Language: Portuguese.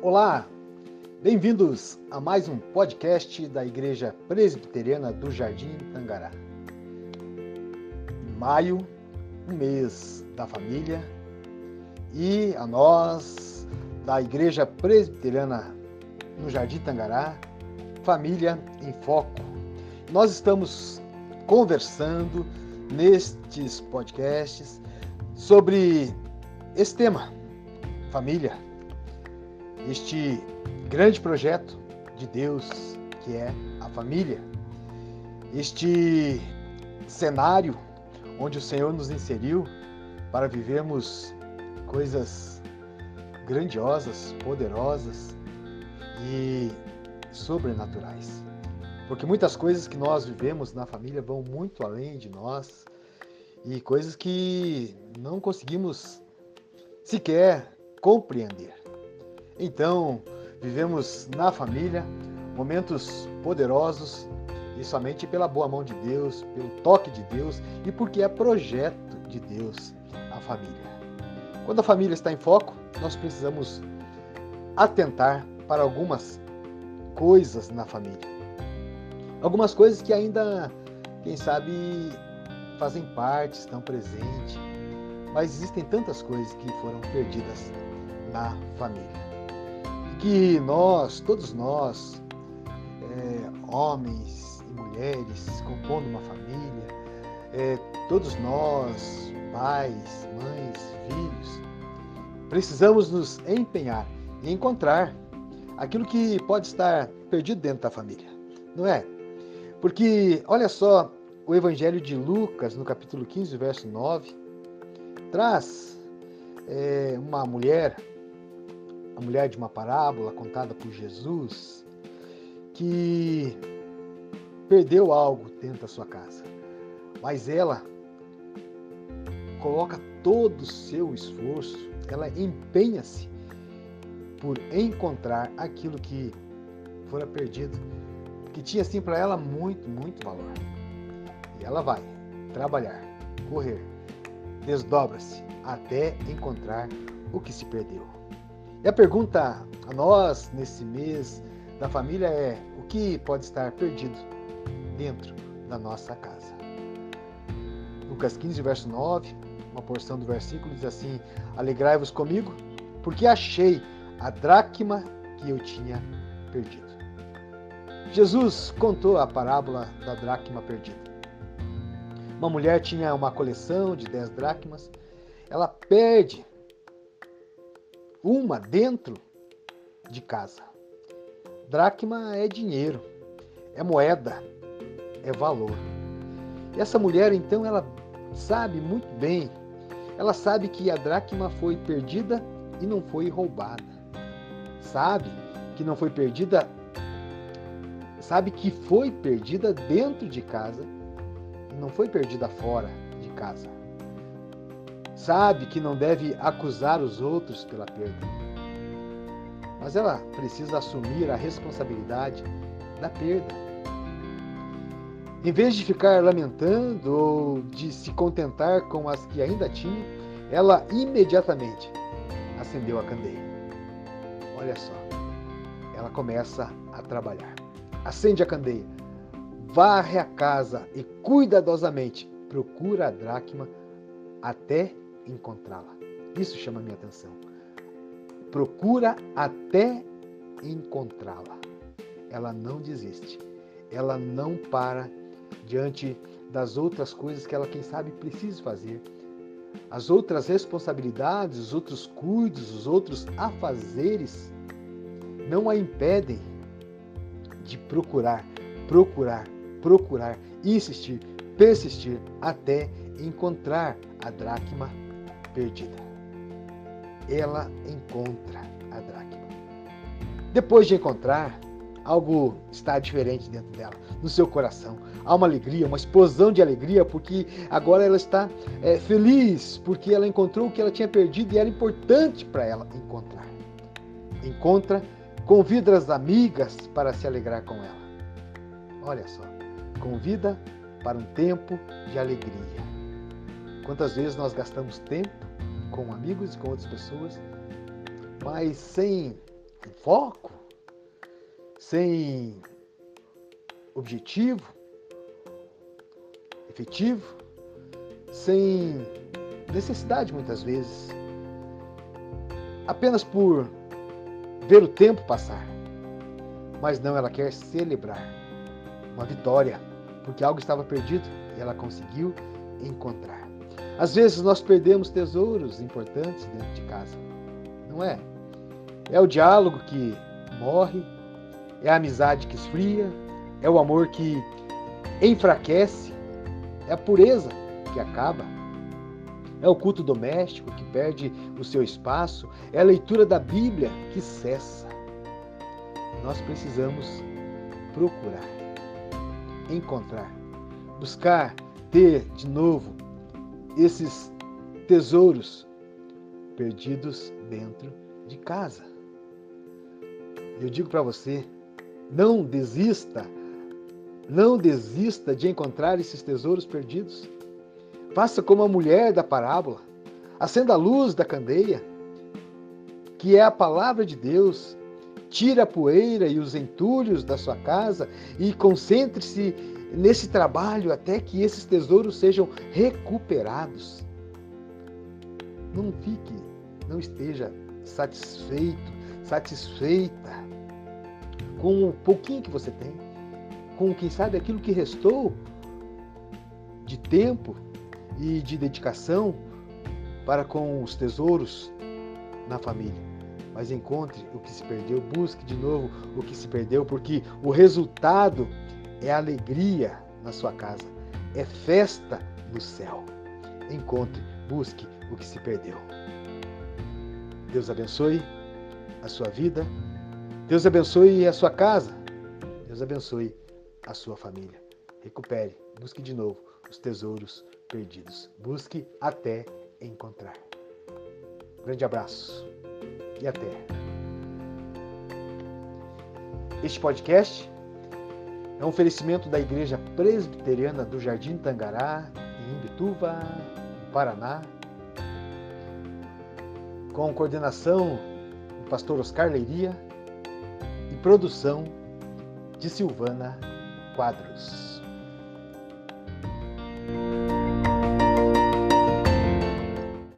Olá, bem-vindos a mais um podcast da Igreja Presbiteriana do Jardim Tangará. Maio, um mês da família, e a nós da Igreja Presbiteriana no Jardim Tangará, Família em Foco. Nós estamos conversando nestes podcasts sobre esse tema, família, este grande projeto de Deus que é a família, este cenário onde o Senhor nos inseriu para vivermos coisas grandiosas, poderosas e sobrenaturais. Porque muitas coisas que nós vivemos na família vão muito além de nós e coisas que não conseguimos sequer compreender. Então, vivemos na família momentos poderosos e somente pela boa mão de Deus, pelo toque de Deus e porque é projeto de Deus a família. Quando a família está em foco, nós precisamos atentar para algumas coisas na família. Algumas coisas que ainda, quem sabe, fazem parte, estão presentes, mas existem tantas coisas que foram perdidas na família. Que nós, todos nós, é, homens e mulheres, compondo uma família, é, todos nós, pais, mães, filhos, precisamos nos empenhar e encontrar aquilo que pode estar perdido dentro da família, não é? Porque, olha só, o Evangelho de Lucas, no capítulo 15, verso 9, traz é, uma mulher, a mulher de uma parábola contada por Jesus, que perdeu algo dentro da sua casa, mas ela coloca todo o seu esforço, ela empenha-se por encontrar aquilo que fora perdido que tinha assim para ela muito, muito valor. E ela vai trabalhar, correr, desdobra-se até encontrar o que se perdeu. E a pergunta a nós nesse mês da família é: o que pode estar perdido dentro da nossa casa? Lucas 15, verso 9, uma porção do versículo diz assim: Alegrai-vos comigo, porque achei a dracma que eu tinha perdido. Jesus contou a parábola da dracma perdida. Uma mulher tinha uma coleção de dez dracmas, ela perde uma dentro de casa. Dracma é dinheiro, é moeda, é valor. E essa mulher, então, ela sabe muito bem, ela sabe que a dracma foi perdida e não foi roubada. Sabe que não foi perdida sabe que foi perdida dentro de casa e não foi perdida fora de casa. Sabe que não deve acusar os outros pela perda. Mas ela precisa assumir a responsabilidade da perda. Em vez de ficar lamentando ou de se contentar com as que ainda tinha, ela imediatamente acendeu a candeia. Olha só, ela começa a trabalhar acende a candeia, varre a casa e cuidadosamente procura a dracma até encontrá-la. Isso chama minha atenção. Procura até encontrá-la. Ela não desiste. Ela não para diante das outras coisas que ela, quem sabe, precisa fazer. As outras responsabilidades, os outros cuidos, os outros afazeres não a impedem de procurar, procurar, procurar, insistir, persistir até encontrar a dracma perdida. Ela encontra a dracma. Depois de encontrar, algo está diferente dentro dela, no seu coração. Há uma alegria, uma explosão de alegria, porque agora ela está é, feliz, porque ela encontrou o que ela tinha perdido e era importante para ela encontrar. Encontra Convida as amigas para se alegrar com ela. Olha só, convida para um tempo de alegria. Quantas vezes nós gastamos tempo com amigos e com outras pessoas, mas sem foco, sem objetivo efetivo, sem necessidade muitas vezes, apenas por ver o tempo passar. Mas não, ela quer celebrar uma vitória, porque algo estava perdido e ela conseguiu encontrar. Às vezes nós perdemos tesouros importantes dentro de casa, não é? É o diálogo que morre, é a amizade que esfria, é o amor que enfraquece, é a pureza que acaba, é o culto doméstico que perde o seu espaço, é a leitura da Bíblia que cessa. Nós precisamos procurar, encontrar, buscar ter de novo esses tesouros perdidos dentro de casa. Eu digo para você, não desista, não desista de encontrar esses tesouros perdidos. Faça como a mulher da parábola. Acenda a luz da candeia, que é a palavra de Deus. Tira a poeira e os entulhos da sua casa e concentre-se nesse trabalho até que esses tesouros sejam recuperados. Não fique, não esteja satisfeito, satisfeita com o pouquinho que você tem, com quem sabe aquilo que restou de tempo e de dedicação para com os tesouros na família. Mas encontre o que se perdeu, busque de novo o que se perdeu, porque o resultado é alegria na sua casa, é festa no céu. Encontre, busque o que se perdeu. Deus abençoe a sua vida, Deus abençoe a sua casa, Deus abençoe a sua família. Recupere, busque de novo os tesouros perdidos. Busque até encontrar. grande abraço e até. Este podcast é um oferecimento da Igreja Presbiteriana do Jardim Tangará, em Imbituva, Paraná, com coordenação do pastor Oscar Leiria e produção de Silvana Quadros.